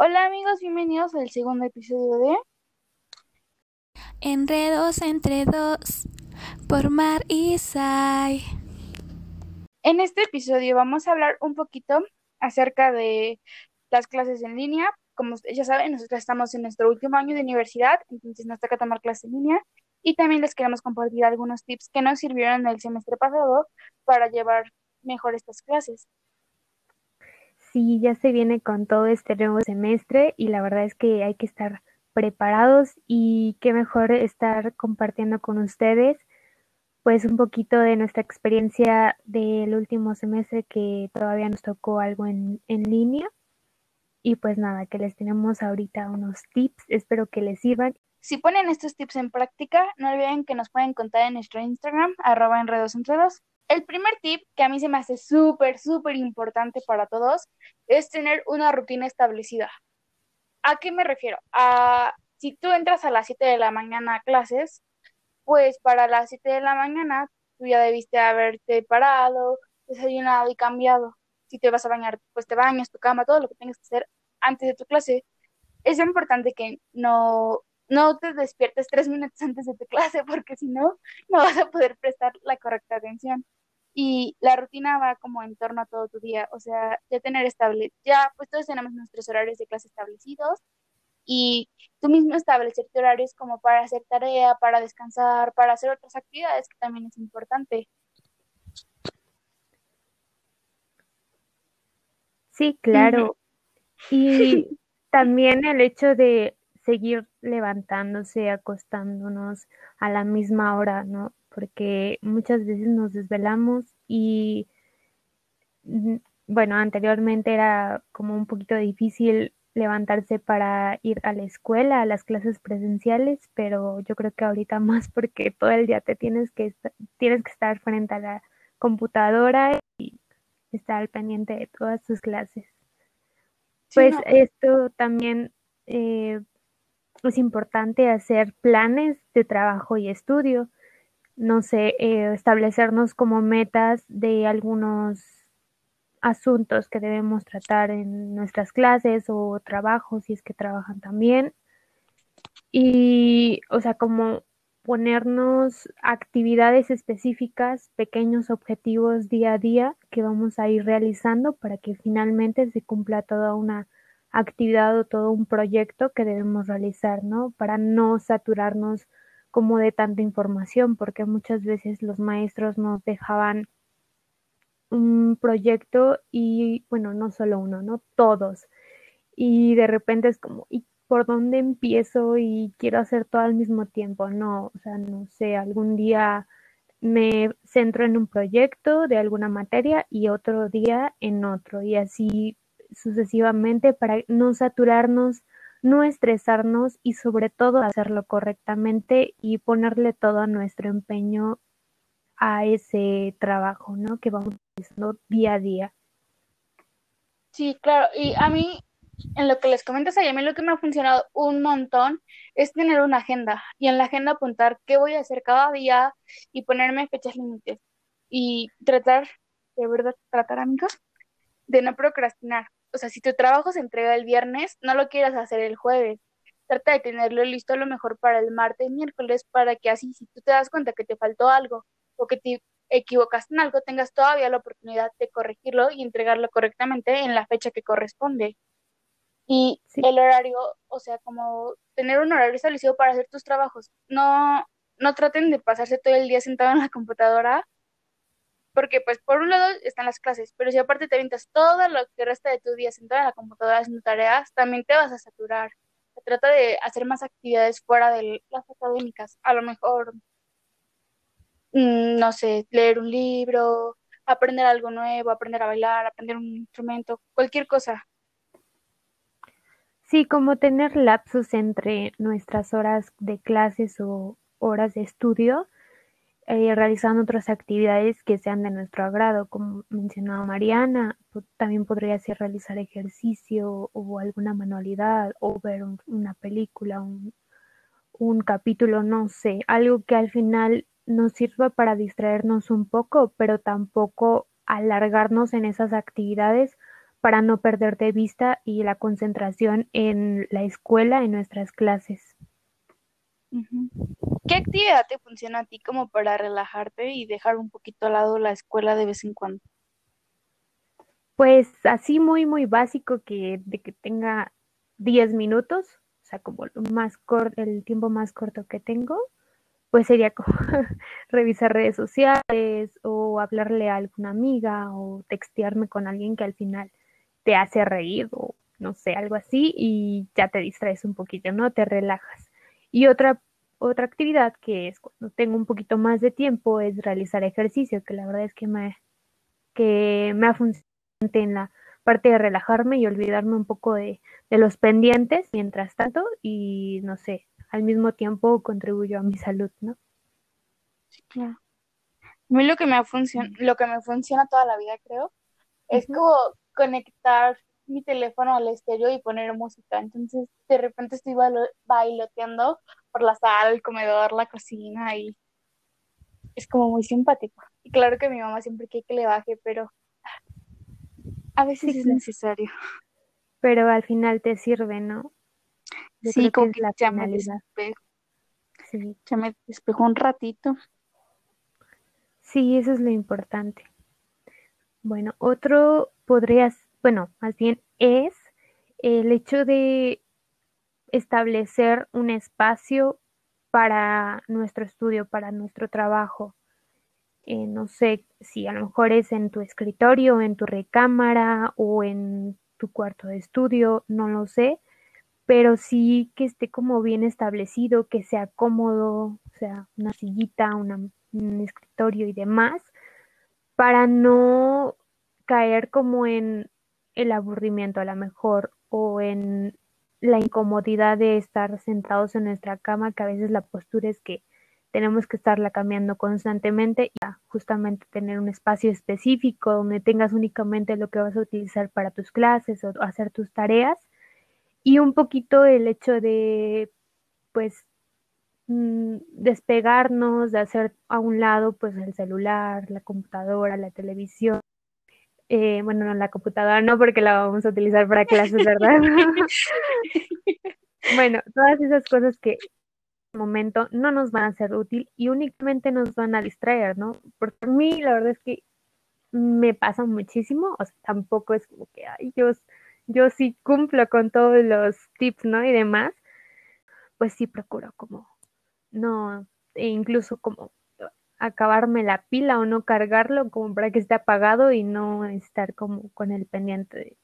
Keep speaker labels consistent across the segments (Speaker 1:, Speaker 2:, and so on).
Speaker 1: Hola amigos, bienvenidos al segundo episodio de
Speaker 2: Enredos entre dos por Mar y Sai.
Speaker 1: En este episodio vamos a hablar un poquito acerca de las clases en línea. Como ya saben, nosotros estamos en nuestro último año de universidad, entonces nos toca tomar clases en línea y también les queremos compartir algunos tips que nos sirvieron el semestre pasado para llevar mejor estas clases.
Speaker 3: Sí, ya se viene con todo este nuevo semestre y la verdad es que hay que estar preparados y qué mejor estar compartiendo con ustedes pues un poquito de nuestra experiencia del último semestre que todavía nos tocó algo en, en línea. Y pues nada, que les tenemos ahorita unos tips, espero que les sirvan.
Speaker 1: Si ponen estos tips en práctica, no olviden que nos pueden contar en nuestro Instagram, arroba enredos dos. El primer tip que a mí se me hace súper, súper importante para todos es tener una rutina establecida. ¿A qué me refiero? A si tú entras a las 7 de la mañana a clases, pues para las 7 de la mañana tú ya debiste haberte parado, desayunado y cambiado. Si te vas a bañar, pues te bañas, tu cama, todo lo que tengas que hacer antes de tu clase. Es importante que no, no te despiertes tres minutos antes de tu clase porque si no, no vas a poder prestar la correcta atención. Y la rutina va como en torno a todo tu día, o sea, ya tener estable, ya pues todos tenemos nuestros horarios de clase establecidos y tú mismo establecerte horarios como para hacer tarea, para descansar, para hacer otras actividades que también es importante.
Speaker 3: Sí, claro. Y también el hecho de seguir levantándose, acostándonos a la misma hora, ¿no? Porque muchas veces nos desvelamos y, mm, bueno, anteriormente era como un poquito difícil levantarse para ir a la escuela, a las clases presenciales, pero yo creo que ahorita más porque todo el día te tienes que tienes que estar frente a la computadora y estar al pendiente de todas tus clases. pues esto también eh, es importante hacer planes de trabajo y estudio, no sé, eh, establecernos como metas de algunos asuntos que debemos tratar en nuestras clases o trabajos, si es que trabajan también. Y, o sea, como ponernos actividades específicas, pequeños objetivos día a día que vamos a ir realizando para que finalmente se cumpla toda una actividad o todo un proyecto que debemos realizar, ¿no? Para no saturarnos como de tanta información, porque muchas veces los maestros nos dejaban un proyecto y, bueno, no solo uno, ¿no? Todos. Y de repente es como, ¿y por dónde empiezo y quiero hacer todo al mismo tiempo? No, o sea, no sé, algún día me centro en un proyecto de alguna materia y otro día en otro y así sucesivamente para no saturarnos, no estresarnos y sobre todo hacerlo correctamente y ponerle todo nuestro empeño a ese trabajo, ¿no? Que vamos haciendo día a día.
Speaker 1: Sí, claro. Y a mí, en lo que les comentas a mí lo que me ha funcionado un montón es tener una agenda y en la agenda apuntar qué voy a hacer cada día y ponerme fechas límites y tratar, de verdad, tratar amigos, de no procrastinar. O sea, si tu trabajo se entrega el viernes, no lo quieras hacer el jueves. Trata de tenerlo listo a lo mejor para el martes, miércoles, para que así, si tú te das cuenta que te faltó algo o que te equivocaste en algo, tengas todavía la oportunidad de corregirlo y entregarlo correctamente en la fecha que corresponde. Y el horario, o sea, como tener un horario establecido para hacer tus trabajos. No, no traten de pasarse todo el día sentado en la computadora, porque pues por un lado están las clases, pero si aparte te avientas todo lo que resta de tu día sentado en la computadora haciendo tareas, también te vas a saturar. Se trata de hacer más actividades fuera de las académicas. A lo mejor Mm, no sé, leer un libro, aprender algo nuevo, aprender a bailar, aprender un instrumento, cualquier cosa.
Speaker 3: Sí, como tener lapsos entre nuestras horas de clases o horas de estudio, eh, realizando otras actividades que sean de nuestro agrado, como mencionaba Mariana, también podría ser realizar ejercicio o alguna manualidad o ver una película, un, un capítulo, no sé, algo que al final nos sirva para distraernos un poco, pero tampoco alargarnos en esas actividades para no perder de vista y la concentración en la escuela, en nuestras clases.
Speaker 1: ¿Qué actividad te funciona a ti como para relajarte y dejar un poquito al lado la escuela de vez en cuando?
Speaker 3: Pues así muy, muy básico que de que tenga 10 minutos, o sea, como lo más corto, el tiempo más corto que tengo, pues sería como revisar redes sociales o hablarle a alguna amiga o textearme con alguien que al final te hace reír o no sé, algo así y ya te distraes un poquito, ¿no? Te relajas. Y otra, otra actividad que es cuando tengo un poquito más de tiempo es realizar ejercicio, que la verdad es que me, que me ha funcionado en la parte de relajarme y olvidarme un poco de, de los pendientes mientras tanto y no sé, al mismo tiempo contribuyo a mi salud, ¿no?
Speaker 1: Sí, claro. A mí lo que me funciona, lo que me funciona toda la vida, creo, es como conectar mi teléfono al estéreo y poner música. Entonces, de repente estoy bailoteando por la sala, el comedor, la cocina y es como muy simpático. Y claro que mi mamá siempre quiere que le baje, pero a veces es necesario.
Speaker 3: Pero al final te sirve, ¿no?
Speaker 1: sí, como que, ya me despejo. Sí. Ya me despejo un ratito.
Speaker 3: Sí, eso es lo importante. Bueno, otro podrías, bueno, más bien es el hecho de establecer un espacio para nuestro estudio, para nuestro trabajo. Eh, no sé si a lo mejor es en tu escritorio, en tu recámara o en tu cuarto de estudio, no lo sé, pero sí que esté como bien establecido, que sea cómodo, o sea, una sillita, un escritorio y demás, para no caer como en el aburrimiento a lo mejor o en la incomodidad de estar sentados en nuestra cama, que a veces la postura es que tenemos que estarla cambiando constantemente y justamente tener un espacio específico donde tengas únicamente lo que vas a utilizar para tus clases o hacer tus tareas y un poquito el hecho de, pues, mm, despegarnos, de hacer a un lado, pues, el celular, la computadora, la televisión. Eh, bueno, no, la computadora no, porque la vamos a utilizar para clases, ¿verdad? bueno, todas esas cosas que en momento no nos van a ser útil y únicamente nos van a distraer, ¿no? Porque a mí la verdad es que me pasa muchísimo, o sea, tampoco es como que, ay, yo yo sí cumplo con todos los tips, ¿no? Y demás, pues sí procuro como, no, e incluso como acabarme la pila o no cargarlo como para que esté apagado y no estar como con el pendiente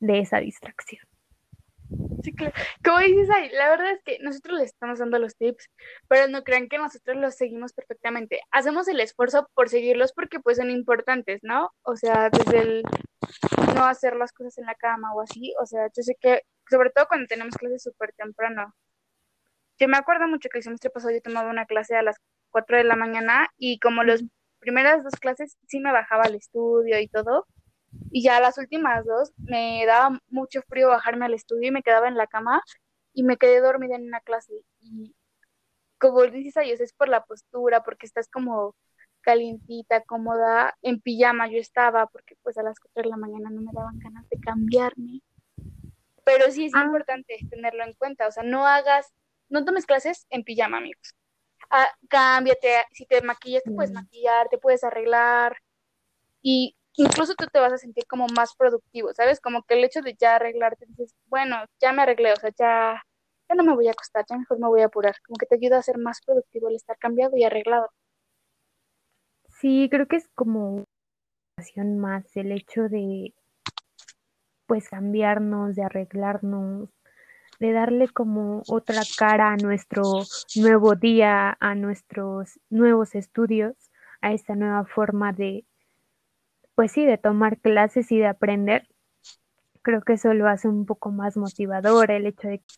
Speaker 3: de, esa distracción.
Speaker 1: Sí, claro. Como dices ahí, la verdad es que nosotros les estamos dando los tips, pero no crean que nosotros los seguimos perfectamente. Hacemos el esfuerzo por seguirlos porque pues son importantes, ¿no? O sea, desde el no hacer las cosas en la cama o así. O sea, yo sé que, sobre todo cuando tenemos clases súper temprano. Yo me acuerdo mucho que el semestre pasado yo tomaba una clase a las 4 de la mañana y como las primeras dos clases sí me bajaba al estudio y todo. Y ya las últimas dos me daba mucho frío bajarme al estudio y me quedaba en la cama y me quedé dormida en una clase. Y como dices, a es por la postura, porque estás como calientita, cómoda, en pijama yo estaba, porque pues a las 4 de la mañana no me daban ganas de cambiarme. Pero sí es ah. importante tenerlo en cuenta, o sea, no hagas, no tomes clases en pijama, amigos. Ah, cámbiate, si te maquillas, te puedes mm. maquillar, te puedes arreglar y incluso tú te vas a sentir como más productivo, ¿sabes? Como que el hecho de ya arreglarte, dices, bueno, ya me arreglé, o sea, ya, ya no me voy a acostar, ya mejor me voy a apurar, como que te ayuda a ser más productivo el estar cambiado y arreglado.
Speaker 3: Sí, creo que es como más el hecho de pues cambiarnos, de arreglarnos, de darle como otra cara a nuestro nuevo día, a nuestros nuevos estudios, a esta nueva forma de, pues sí, de tomar clases y de aprender. Creo que eso lo hace un poco más motivador, el hecho de que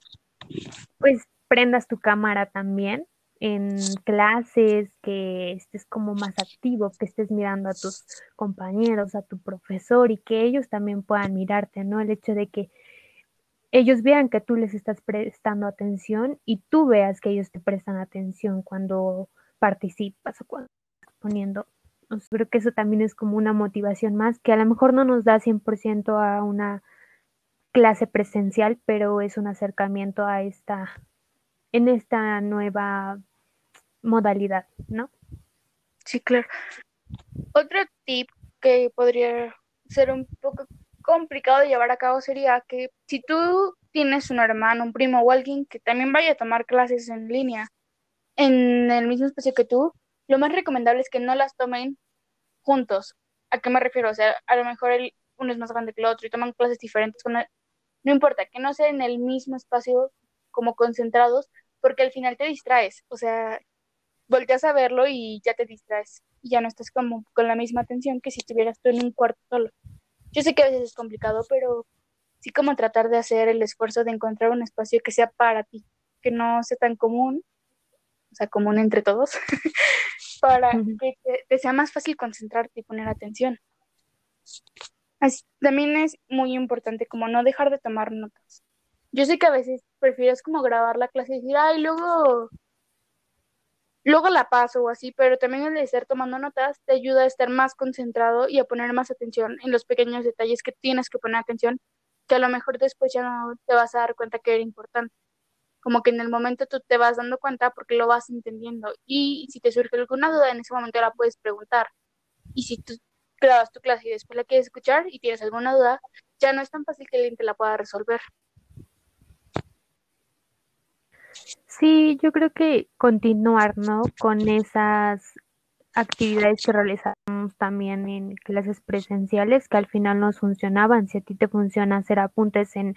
Speaker 3: pues prendas tu cámara también en clases, que estés como más activo, que estés mirando a tus compañeros, a tu profesor y que ellos también puedan mirarte, ¿no? El hecho de que ellos vean que tú les estás prestando atención y tú veas que ellos te prestan atención cuando participas o cuando estás poniendo creo que eso también es como una motivación más, que a lo mejor no nos da 100% a una clase presencial, pero es un acercamiento a esta, en esta nueva modalidad, ¿no?
Speaker 1: Sí, claro. Otro tip que podría ser un poco complicado de llevar a cabo sería que si tú tienes un hermano, un primo o alguien que también vaya a tomar clases en línea en el mismo espacio que tú, lo más recomendable es que no las tomen juntos. ¿A qué me refiero? O sea, a lo mejor el, uno es más grande que el otro y toman clases diferentes. Con no importa, que no sea en el mismo espacio como concentrados, porque al final te distraes. O sea, volteas a verlo y ya te distraes. Y ya no estás como con la misma atención que si estuvieras tú en un cuarto solo. Yo sé que a veces es complicado, pero sí como tratar de hacer el esfuerzo de encontrar un espacio que sea para ti, que no sea tan común, o sea, común entre todos, para que te, sea más fácil concentrarte y poner atención. Así, también es muy importante como no dejar de tomar notas. Yo sé que a veces prefieres como grabar la clase y decir, ay, luego, luego la paso o así, pero también el estar tomando notas te ayuda a estar más concentrado y a poner más atención en los pequeños detalles que tienes que poner atención, que a lo mejor después ya no te vas a dar cuenta que era importante como que en el momento tú te vas dando cuenta porque lo vas entendiendo y si te surge alguna duda en ese momento la puedes preguntar y si tú grabas tu clase y después la quieres escuchar y tienes alguna duda, ya no es tan fácil que alguien te la pueda resolver.
Speaker 3: Sí, yo creo que continuar, ¿no? Con esas actividades que realizamos también en clases presenciales que al final nos funcionaban. Si a ti te funciona hacer apuntes en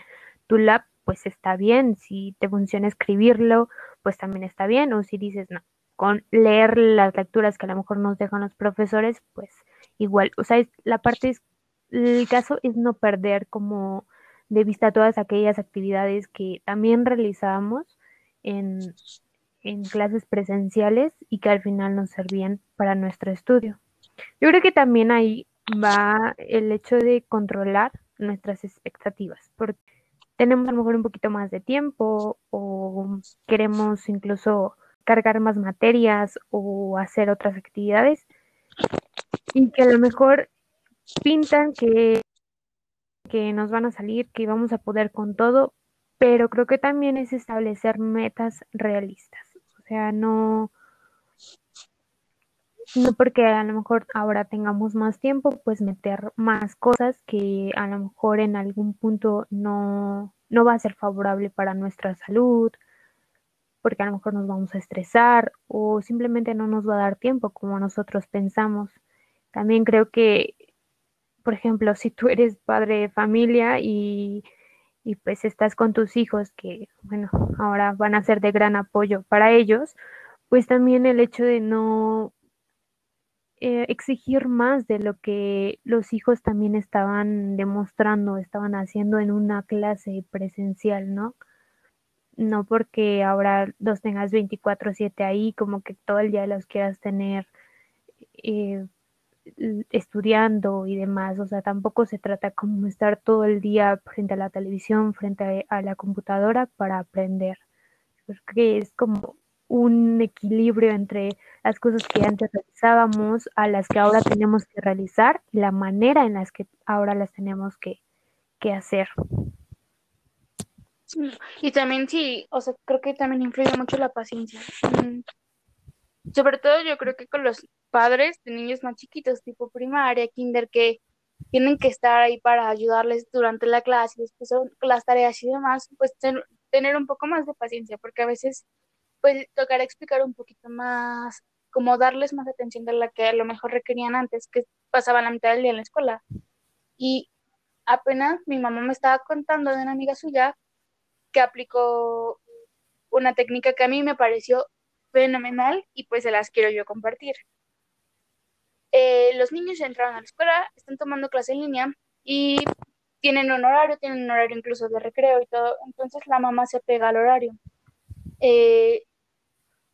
Speaker 3: tu lab, pues está bien. Si te funciona escribirlo, pues también está bien. O si dices, no, con leer las lecturas que a lo mejor nos dejan los profesores, pues igual. O sea, la parte es, el caso es no perder como de vista todas aquellas actividades que también realizábamos en, en clases presenciales y que al final nos servían para nuestro estudio. Yo creo que también ahí va el hecho de controlar nuestras expectativas, porque tenemos a lo mejor un poquito más de tiempo o queremos incluso cargar más materias o hacer otras actividades y que a lo mejor pintan que, que nos van a salir, que vamos a poder con todo, pero creo que también es establecer metas realistas. O sea, no, no porque a lo mejor ahora tengamos más tiempo, pues meter más cosas que a lo mejor en algún punto no, no va a ser favorable para nuestra salud, porque a lo mejor nos vamos a estresar o simplemente no nos va a dar tiempo como nosotros pensamos. También creo que, por ejemplo, si tú eres padre de familia y, y pues estás con tus hijos, que bueno, ahora van a ser de gran apoyo para ellos, pues también el hecho de no eh, exigir más de lo que los hijos también estaban demostrando, estaban haciendo en una clase presencial, ¿no? No porque ahora los tengas 24/7 ahí, como que todo el día los quieras tener eh, estudiando y demás, o sea, tampoco se trata como estar todo el día frente a la televisión, frente a, la computadora para aprender. Porque es como un equilibrio entre las cosas que antes realizábamos a las que ahora tenemos que realizar y la manera en las que ahora las tenemos que, hacer.
Speaker 1: Y también sí, o sea, creo que también influye mucho la paciencia. Mm. Sobre todo yo creo que con los padres de niños más chiquitos, tipo primaria, kinder, que tienen que estar ahí para ayudarles durante la clase después las tareas y demás, pues tener un poco más de paciencia, porque a veces pues tocará explicar un poquito más, como darles más atención de la que a lo mejor requerían antes, que pasaban la mitad del día en la escuela. Y apenas mi mamá me estaba contando de una amiga suya que aplicó una técnica que a mí me pareció fenomenal y pues se las quiero yo compartir. Eh, los niños entraron a la escuela, están tomando clase en línea y tienen un horario, tienen un horario incluso de recreo y todo, entonces la mamá se pega al horario. Eh,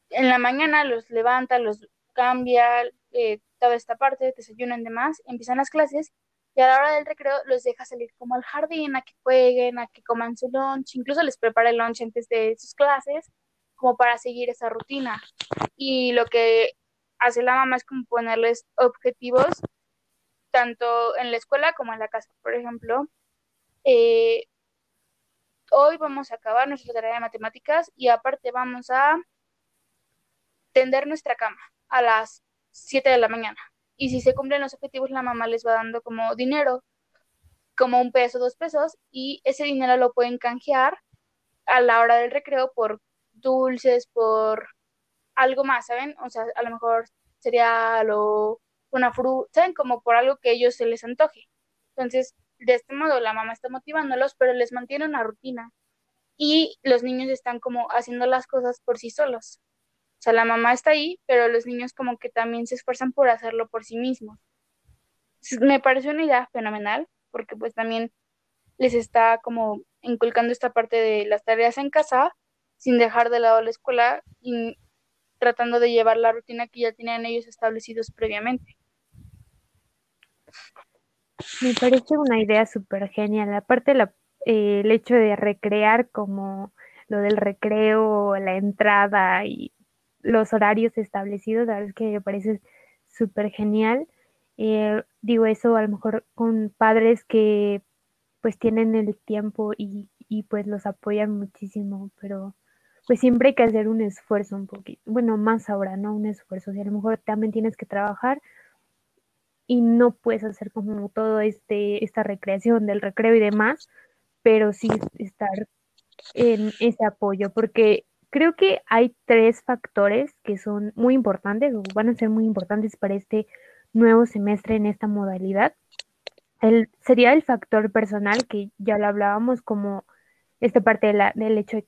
Speaker 1: en la mañana los levanta, los cambia, eh, toda esta parte, desayunan demás, empiezan las clases y a la hora del recreo los deja salir como al jardín a que jueguen, a que coman su lunch, incluso les prepara el lunch antes de sus clases como para seguir esa rutina. Y lo que hace la mamá es como ponerles objetivos tanto en la escuela como en la casa. Por ejemplo, eh, hoy vamos a acabar nuestra tarea de matemáticas y aparte vamos a tender nuestra cama a las 7 de la mañana. Y si se cumplen los objetivos, la mamá les va dando como dinero, como un peso, dos pesos, y ese dinero lo pueden canjear a la hora del recreo por dulces, por algo más, ¿saben? O sea, a lo mejor sería lo, una fruta, ¿saben? Como por algo que ellos se les antoje. Entonces, de este modo, la mamá está motivándolos, pero les mantiene una rutina. Y los niños están como haciendo las cosas por sí solos. O sea, la mamá está ahí, pero los niños como que también se esfuerzan por hacerlo por sí mismos. Me parece una idea fenomenal, porque pues también les está como inculcando esta parte de las tareas en casa, sin dejar de lado la escuela tratando de llevar la rutina que ya tenían ellos establecidos previamente.
Speaker 3: Me parece una idea súper genial. Aparte, la, eh, el hecho de recrear como lo del recreo, la entrada y los horarios establecidos, la verdad es que me parece súper genial. Eh, digo eso a lo mejor con padres que pues tienen el tiempo y, y pues los apoyan muchísimo, pero pues siempre hay que hacer un esfuerzo un poquito, bueno, más ahora, ¿no? Un esfuerzo, si a lo mejor también tienes que trabajar y no puedes hacer como todo este, esta recreación del recreo y demás, pero sí estar en ese apoyo, porque creo que hay tres factores que son muy importantes o van a ser muy importantes para este nuevo semestre en esta modalidad. El, sería el factor personal, que ya lo hablábamos como esta parte de del hecho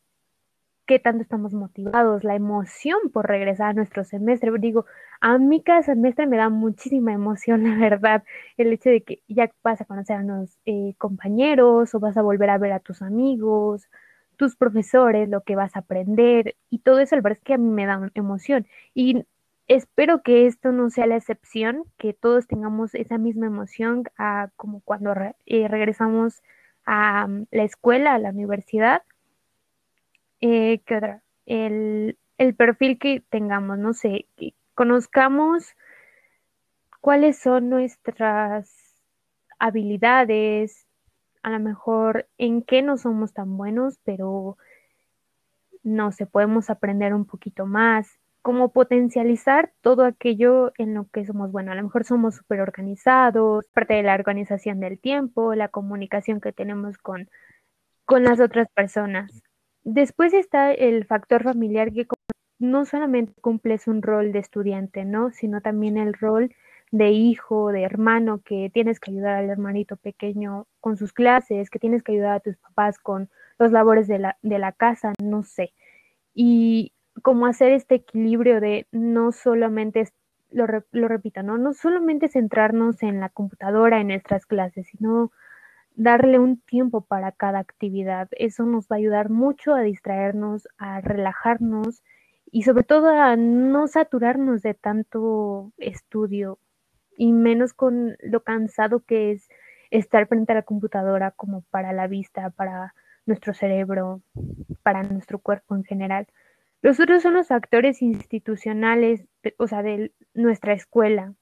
Speaker 3: qué tanto estamos motivados, la emoción por regresar a nuestro semestre. Digo, a mí cada semestre me da muchísima emoción, la verdad, el hecho de que ya vas a conocer a los eh, compañeros o vas a volver a ver a tus amigos, tus profesores, lo que vas a aprender y todo eso, la verdad es que a mí me da emoción. Y espero que esto no sea la excepción, que todos tengamos esa misma emoción a, como cuando eh, regresamos a mm, la escuela, a la universidad eh, ¿qué otra? El, el perfil que tengamos, no sé, que conozcamos cuáles son nuestras habilidades, a lo mejor en qué no somos tan buenos, pero no sé, podemos aprender un poquito más, cómo potencializar todo aquello en lo que somos buenos. A lo mejor somos súper organizados, parte de la organización del tiempo, la comunicación que tenemos con, con las otras personas. Después está el factor familiar que no solamente cumples un rol de estudiante, ¿no? Sino también el rol de hijo, de hermano, que tienes que ayudar al hermanito pequeño con sus clases, que tienes que ayudar a tus papás con los labores de la, de la casa, no sé. Y cómo hacer este equilibrio de no solamente, lo, lo repito, ¿no? No solamente centrarnos en la computadora, en nuestras clases, sino darle un tiempo para cada actividad. Eso nos va a ayudar mucho a distraernos, a relajarnos y sobre todo a no saturarnos de tanto estudio y menos con lo cansado que es estar frente a la computadora como para la vista, para nuestro cerebro, para nuestro cuerpo en general. Los otros son los factores institucionales, o sea, de nuestra escuela,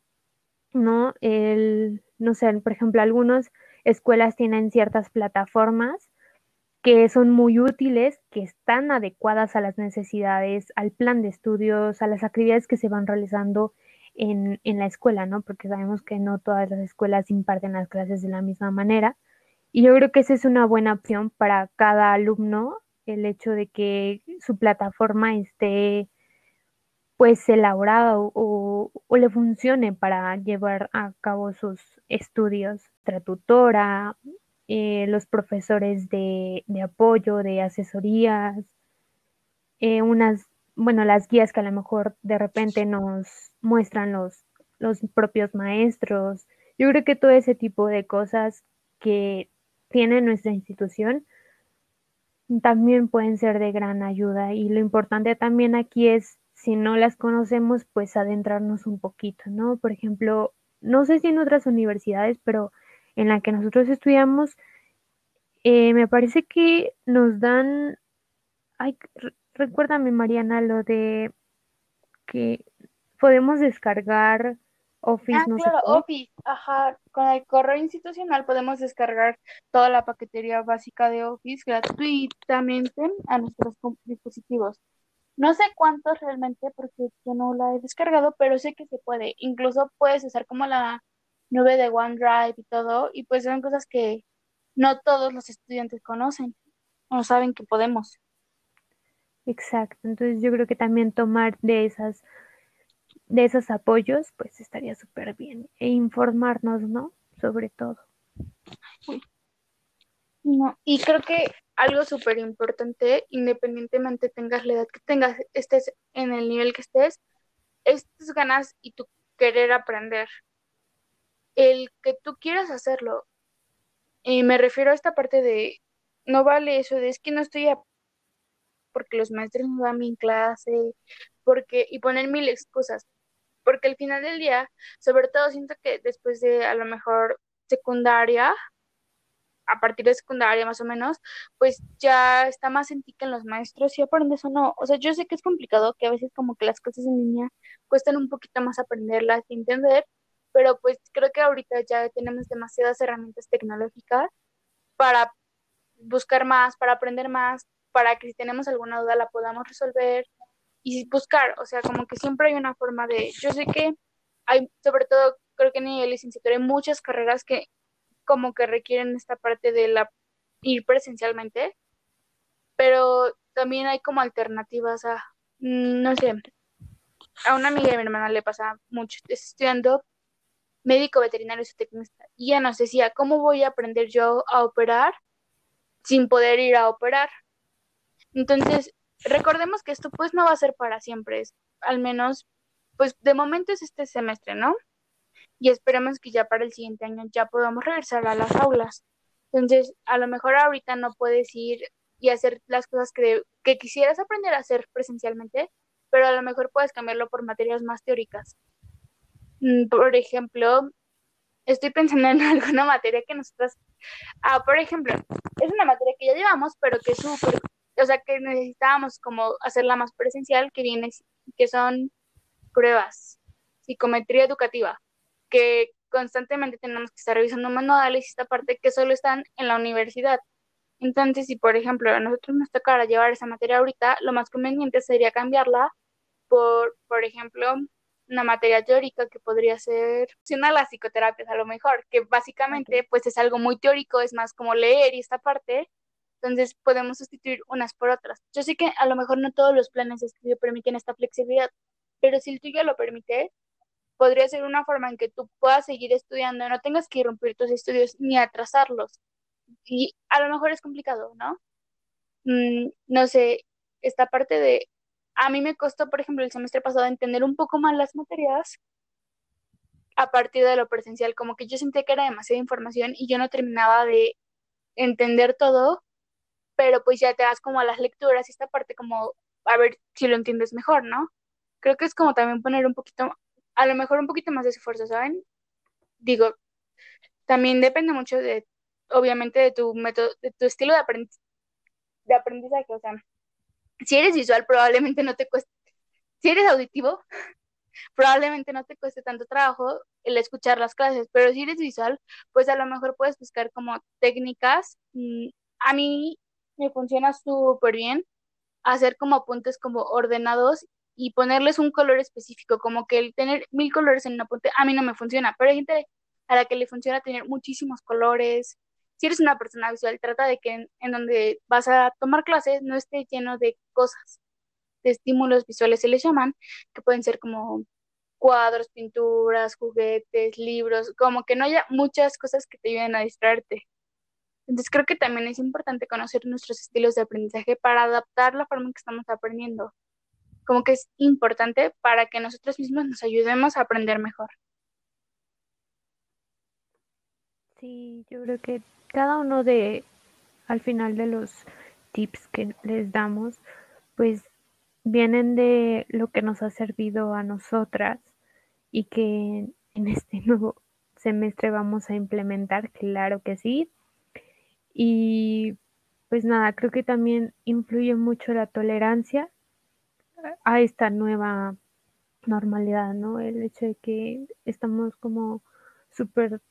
Speaker 3: ¿no? El, no sé, por ejemplo, algunos escuelas tienen ciertas plataformas que son muy útiles, que están adecuadas a las necesidades, al plan de estudios, a las actividades que se van realizando en, en, la escuela, ¿no? Porque sabemos que no todas las escuelas imparten las clases de la misma manera. Y yo creo que esa es una buena opción para cada alumno, el hecho de que su plataforma esté pues elaborada o, o le funcione para llevar a cabo sus estudios nuestra tutora, eh, los profesores de, apoyo, de asesorías, eh, unas, bueno, las guías que a lo mejor de repente nos muestran los, los propios maestros. Yo creo que todo ese tipo de cosas que tiene nuestra institución también pueden ser de gran ayuda y lo importante también aquí es si no las conocemos pues adentrarnos un poquito, ¿no? Por ejemplo, no sé si en otras universidades, pero en la que nosotros estudiamos, eh, me parece que nos dan, ay, recuérdame Mariana, lo de que podemos descargar Office,
Speaker 1: ah,
Speaker 3: no
Speaker 1: claro, Office, ajá, con el correo institucional podemos descargar toda la paquetería básica de Office gratuitamente a nuestros dispositivos. No sé cuántos realmente porque yo no la he descargado, pero sé que se puede. Incluso puedes usar como la nube de OneDrive y todo, y pues son cosas que no todos los estudiantes conocen o saben que podemos.
Speaker 3: Exacto, entonces yo creo que también tomar de esas de esos apoyos, pues estaría súper bien. E informarnos, ¿no? Sobre todo.
Speaker 1: No, y creo que algo súper importante, independientemente tengas la edad que tengas, estés en el nivel que estés, es tus ganas y tu querer aprender. El que tú quieras hacerlo. Y me refiero a esta parte de, no vale eso de es que no estoy a porque los maestros no dan mi clase, porque, y poner mil excusas porque al final del día, sobre todo siento que después de a lo mejor secundaria, a partir de secundaria más o menos, pues ya está más en ti que en los maestros si aprendes o no. O sea, yo sé que es complicado, que a veces como que las cosas en línea cuestan un poquito más aprenderlas y entender, pero pues creo que ahorita ya tenemos demasiadas herramientas tecnológicas para buscar más, para aprender más, para que si tenemos alguna duda la podamos resolver y buscar, o sea, como que siempre hay una forma de, yo sé que hay, sobre todo, creo que en el licenciatura hay muchas carreras que como que requieren esta parte de la ir presencialmente, pero también hay como alternativas a, mm, no sé, a una amiga de mi hermana le pasa mucho, estudiando médico veterinario y tecnista, y ya nos decía, ¿cómo voy a aprender yo a operar sin poder ir a operar? Entonces, recordemos que esto pues no va a ser para siempre, es, al menos pues de momento es este semestre, ¿no? Y esperemos que ya para el siguiente año ya podamos regresar a las aulas. Entonces, a lo mejor ahorita no puedes ir y hacer las cosas que, que quisieras aprender a hacer presencialmente, pero a lo mejor puedes cambiarlo por materias más teóricas. Mm, por ejemplo, estoy pensando en alguna materia que nosotros, ah, por ejemplo, es una materia que ya llevamos, pero que es súper o sea, que necesitábamos como hacerla más presencial, que viene, que son pruebas, psicometría educativa, que constantemente tenemos que estar revisando manuales y esta parte que solo están en la universidad. Entonces, si por ejemplo a nosotros nos tocara llevar esa materia ahorita, lo más conveniente sería cambiarla por, por ejemplo, una materia teórica que podría ser a las psicoterapias a lo mejor, que básicamente pues es algo muy teórico, es más como leer y esta parte, entonces podemos sustituir unas por otras. Yo sé que a lo mejor no todos los planes de estudio permiten esta flexibilidad, pero si el tuyo lo permite, podría ser una forma en que tú puedas seguir estudiando, no tengas que irrumpir tus estudios ni atrasarlos. Y a lo mejor es complicado, ¿no? Mm, no sé, esta parte de, a mí me costó, por ejemplo, el semestre pasado entender un poco más las materias a partir de lo presencial, como que yo sentía que era demasiada información y yo no terminaba de entender todo pero pues ya te das como a las lecturas y esta parte como a ver si lo entiendes mejor, ¿no? Creo que es como también poner un poquito, a lo mejor un poquito más de esfuerzo, ¿saben? Digo, también depende mucho de, obviamente, de tu método, de tu estilo de, aprendizaje, o sea, si eres visual probablemente no te cueste, si eres auditivo, probablemente no te cueste tanto trabajo el escuchar las clases, pero si eres visual, pues a lo mejor puedes buscar como técnicas. Mm, a mí me funciona súper bien hacer como apuntes como ordenados y ponerles un color específico, como que el tener mil colores en un apunte a mí no me funciona, pero hay gente a la que le funciona tener muchísimos colores. Si eres una persona visual, trata de que en, donde vas a tomar clases no esté lleno de cosas, de estímulos visuales se les llaman, que pueden ser como cuadros, pinturas, juguetes, libros, como que no haya muchas cosas que te ayuden a distraerte. Entonces creo que también es importante conocer nuestros estilos de aprendizaje para adaptar la forma en que estamos aprendiendo. Como que es importante para que nosotros mismos nos ayudemos a aprender mejor.
Speaker 3: Sí, yo creo que cada uno de, al final de los tips que les damos, pues vienen de lo que nos ha servido a nosotras y que en este nuevo semestre vamos a implementar, claro que sí, y pues nada, creo que también influye mucho la tolerancia a esta nueva normalidad, ¿no? El hecho de que estamos como súper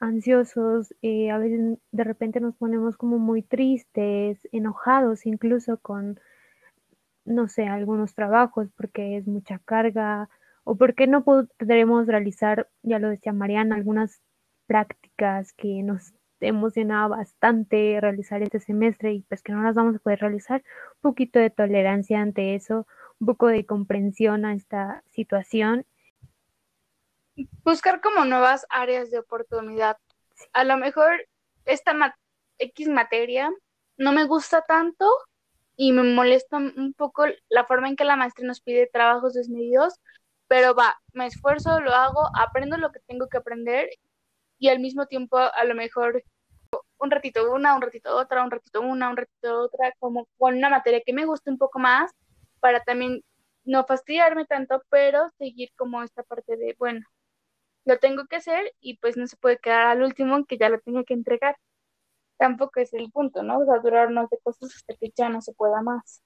Speaker 3: ansiosos, eh, a veces de repente nos ponemos como muy tristes, enojados incluso con, no sé, algunos trabajos porque es mucha carga o porque no podremos realizar, ya lo decía Mariana, algunas prácticas que nos emocionaba bastante realizar este semestre y pues que no las vamos a poder realizar, un poquito de tolerancia ante eso, un poco de comprensión a esta situación.
Speaker 1: Buscar como nuevas áreas de oportunidad. A lo mejor esta X materia no me gusta tanto y me molesta un poco la forma en que la maestra nos pide trabajos desmedidos, pero va, me esfuerzo, lo hago, aprendo lo que tengo que aprender y al mismo tiempo a lo mejor un ratito una, un ratito otra, un ratito una, un ratito otra, como con una materia que me guste un poco más para también no fastidiarme tanto, pero seguir como esta parte de, bueno, lo tengo que hacer y pues no se puede quedar al último que ya lo tengo que entregar. Tampoco es el punto, ¿no? O sea, durarnos de cosas hasta que ya no se pueda más.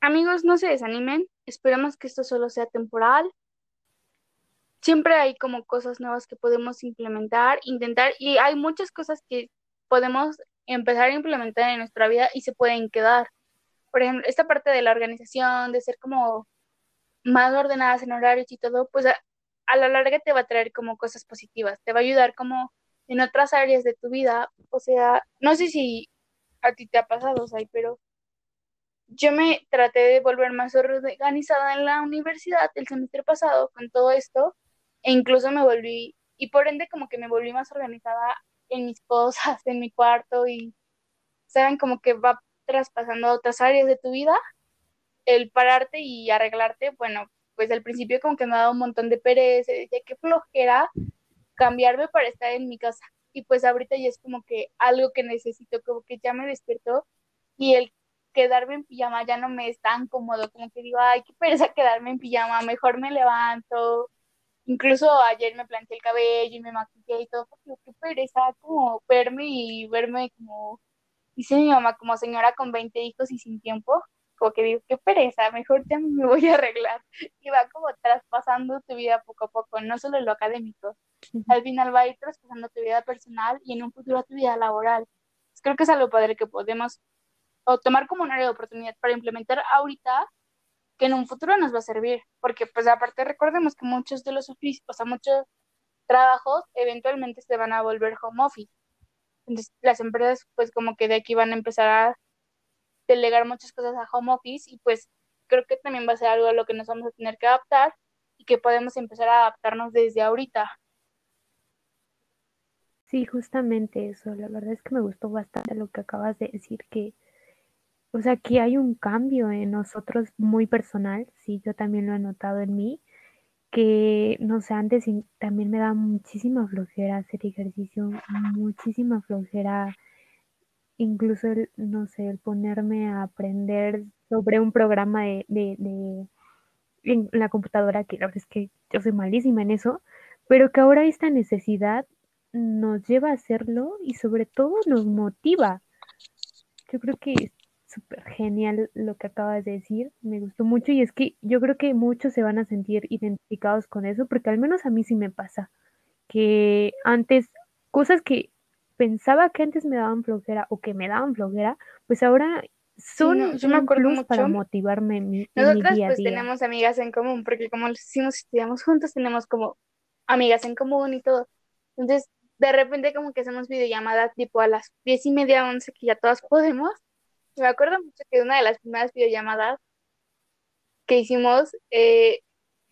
Speaker 1: Amigos, no se desanimen, esperemos que esto solo sea temporal siempre hay como cosas nuevas que podemos implementar, intentar, y hay muchas cosas que podemos empezar a implementar en nuestra vida y se pueden quedar. Por ejemplo, esta parte de la organización, de ser como más ordenadas en horarios y todo, pues a, la larga te va a traer como cosas positivas, te va a ayudar como en otras áreas de tu vida. O sea, no sé si a ti te ha pasado, o pero yo me traté de volver más organizada en la universidad el semestre pasado con todo esto e incluso me volví, y por ende como que me volví más organizada en mis cosas, en mi cuarto y, saben, como que va traspasando a otras áreas de tu vida, el pararte y arreglarte, bueno, pues al principio como que me ha dado un montón de pereza, decía que flojera cambiarme para estar en mi casa. Y pues ahorita ya es como que algo que necesito, como que ya me despierto y el quedarme en pijama ya no me es tan cómodo, como que digo, ay, qué pereza quedarme en pijama, mejor me levanto, Incluso ayer me planté el cabello y me maquillé y todo, porque qué pereza como verme y verme como, dice mi mamá, como señora con 20 hijos y sin tiempo, como que digo, qué pereza, mejor ya me voy a arreglar. Y va como traspasando tu vida poco a poco, no solo lo académico. Al final va a ir traspasando tu vida personal y en un futuro tu vida laboral. creo que es algo padre que podemos o tomar como una área de oportunidad para implementar ahorita que en un futuro nos va a servir, porque pues aparte recordemos que muchos de los oficios, o sea, muchos trabajos eventualmente se van a volver home office. Entonces, las empresas pues como que de aquí van a empezar a delegar muchas cosas a home office y pues creo que también va a ser algo a lo que nos vamos a tener que adaptar y que podemos empezar a adaptarnos desde ahorita.
Speaker 3: Sí, justamente eso. La verdad es que me gustó bastante lo que acabas de decir, que o sea, que hay un cambio en nosotros muy personal, sí, yo también lo he notado en mí, que, no sé, antes también me da muchísima flojera hacer ejercicio, muchísima flojera, incluso, el, no sé, el ponerme a aprender sobre un programa de, de, de en la computadora, que la verdad es que yo soy malísima en eso, pero que ahora esta necesidad nos lleva a hacerlo y sobre todo nos motiva. Yo creo que súper genial lo que acabas de decir, me gustó mucho y es que yo creo que muchos se van a sentir identificados con eso, porque al menos a mí sí me pasa, que antes, cosas que pensaba que antes me daban flojera o que me daban flojera, pues ahora son yo me plus para motivarme en mi,
Speaker 1: Nosotras
Speaker 3: día a
Speaker 1: pues
Speaker 3: día.
Speaker 1: tenemos amigas en común, porque como decimos, estudiamos juntos, tenemos como amigas en común y todo. Entonces, de repente como que hacemos videollamadas tipo a las diez y media, once, que ya todas podemos, me acuerdo mucho que una de las primeras videollamadas que hicimos, eh,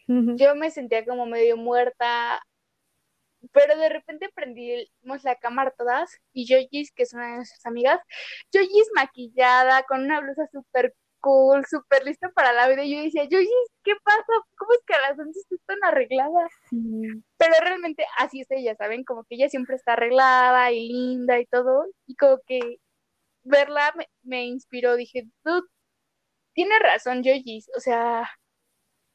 Speaker 1: yo me sentía como medio muerta, pero de repente prendimos la cámara todas y Yoyis, que es una de nuestras amigas, Yoyis maquillada, con una blusa súper cool, súper lista para la vida. Y yo decía, Yoyis, ¿qué pasa? ¿Cómo es que a las 11 estás tan arreglada? Pero realmente así es ella, ¿saben? Como que ella siempre está arreglada y linda y todo. Y como que verla me, inspiró. Dije, tú tienes razón, Yoyis. O sea,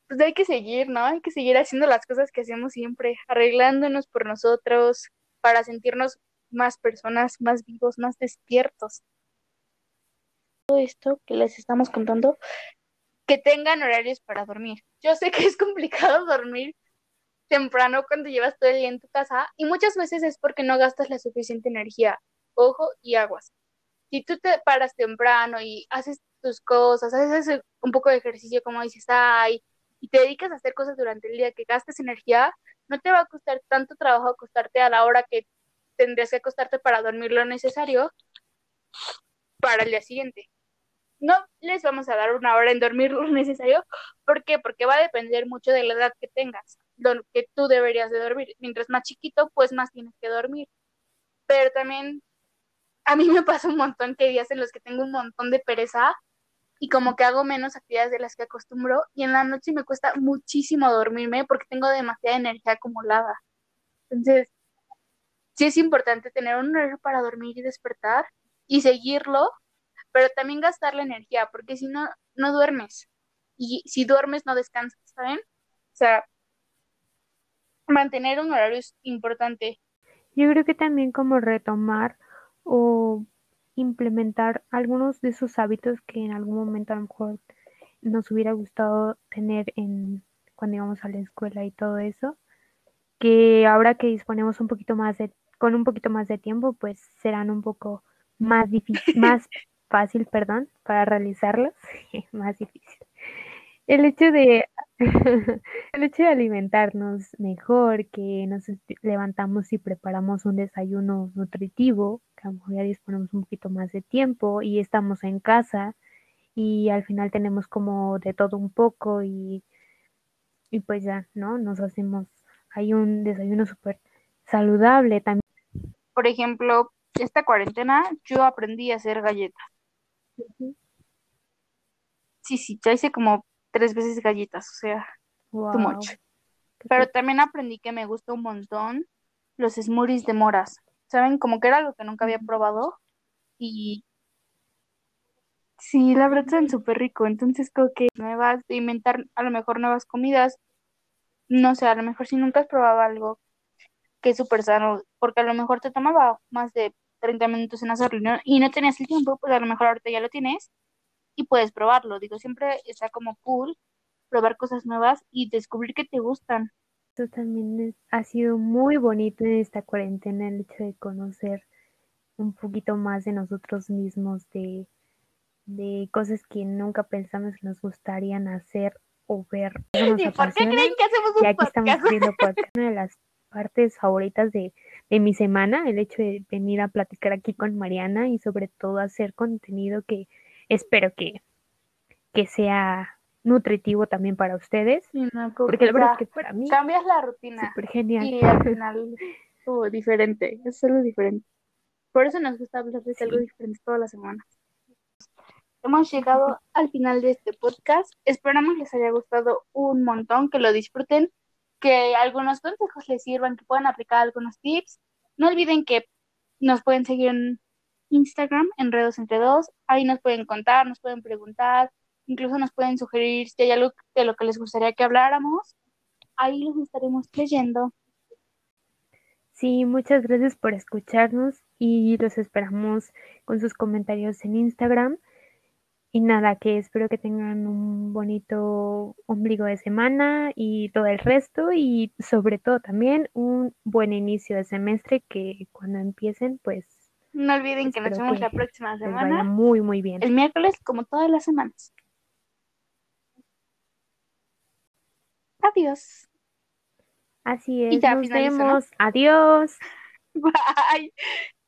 Speaker 1: pues hay que seguir, ¿no? Hay que seguir haciendo las cosas que hacemos siempre, arreglándonos por nosotros, para sentirnos más personas, más vivos, más despiertos. Todo esto que les estamos contando, que tengan horarios para dormir. Yo sé que es complicado dormir temprano cuando llevas todo el día en tu casa y muchas veces es porque no gastas la suficiente energía. Ojo y aguas. Si tú te paras temprano y haces tus cosas, haces un poco de ejercicio como dices, ay, y te dedicas a hacer cosas durante el día que gastes energía, no te va a costar tanto trabajo acostarte a la hora que tendrías que acostarte para dormir lo necesario para el día siguiente. No les vamos a dar una hora en dormir lo necesario. ¿Por qué? Porque va a depender mucho de la edad que tengas, lo que tú deberías de dormir. Mientras más chiquito, pues más tienes que dormir. Pero también a mí me pasa un montón que hay días en los que tengo un montón de pereza y como que hago menos actividades de las que acostumbro y en la noche me cuesta muchísimo dormirme porque tengo demasiada energía acumulada. Entonces, sí es importante tener un horario para dormir y despertar y seguirlo, pero también gastar la energía porque si no, no duermes. Y si duermes, no descansas, ¿saben? O sea, mantener un horario es importante.
Speaker 3: Yo creo que también como retomar o implementar algunos de esos hábitos que en algún momento a lo mejor nos hubiera gustado tener en cuando íbamos a la escuela y todo eso, que ahora que disponemos un poquito más de, con un poquito más de tiempo, pues serán un poco más difícil, más fácil, perdón, para realizarlos, más difícil. El hecho de el hecho de alimentarnos mejor, que nos levantamos y preparamos un desayuno nutritivo, que a lo mejor ya disponemos un poquito más de tiempo y estamos en casa y al final tenemos como de todo un poco y, y pues ya, ¿no? Nos hacemos, hay un desayuno súper saludable también.
Speaker 1: Por ejemplo, esta cuarentena yo aprendí a hacer galletas. Sí, sí, ya hice como tres veces galletas, o sea, too much. Pero también aprendí que me gusta un montón los smoothies de moras. ¿Saben? Como que era algo que nunca había probado. Y sí, la verdad es súper rico. Entonces creo que nuevas, de inventar a lo mejor nuevas comidas. No sé, a lo mejor si nunca has probado algo que es súper sano, porque a lo mejor te tomaba más de 30 minutos en hacerlo y no tenías el tiempo, pues a lo mejor ahorita ya lo tienes y puedes probarlo. Digo, siempre está como cool probar cosas nuevas y descubrir que te gustan.
Speaker 3: Eso también ha sido muy bonito en esta cuarentena, el hecho de conocer un poquito más de nosotros mismos, de, de cosas que nunca pensamos que nos gustarían hacer o ver.
Speaker 1: ¿Y por qué creen que hacemos un
Speaker 3: y aquí estamos haciendo podcast. Una de las partes favoritas de, de mi semana, el hecho de venir a platicar aquí con Mariana y sobre todo hacer contenido que espero que, que sea nutritivo también para ustedes. porque la verdad es que para mí
Speaker 1: cambias la rutina.
Speaker 3: Súper genial.
Speaker 1: Y al final es diferente, es algo diferente. Por eso nos gusta hablar de algo diferente todas las semanas. Hemos llegado al final de este podcast. Esperamos les haya gustado un montón, que lo disfruten, que algunos consejos les sirvan, que puedan aplicar algunos tips. No olviden que nos pueden seguir en Instagram, Enredos Entre Dos. Ahí nos pueden contar, nos pueden preguntar, incluso nos pueden sugerir si hay algo de lo que les gustaría que habláramos. Ahí los estaremos leyendo.
Speaker 3: Sí, muchas gracias por escucharnos y los esperamos con sus comentarios en Instagram. Y nada, que espero que tengan un bonito ombligo de semana y todo el resto y sobre todo también un buen inicio de semestre que cuando empiecen pues
Speaker 1: no olviden que nos vemos la próxima semana.
Speaker 3: muy, muy bien.
Speaker 1: El miércoles, como todas las semanas. Adiós.
Speaker 3: Así es. nos vemos. Adiós.
Speaker 1: Bye.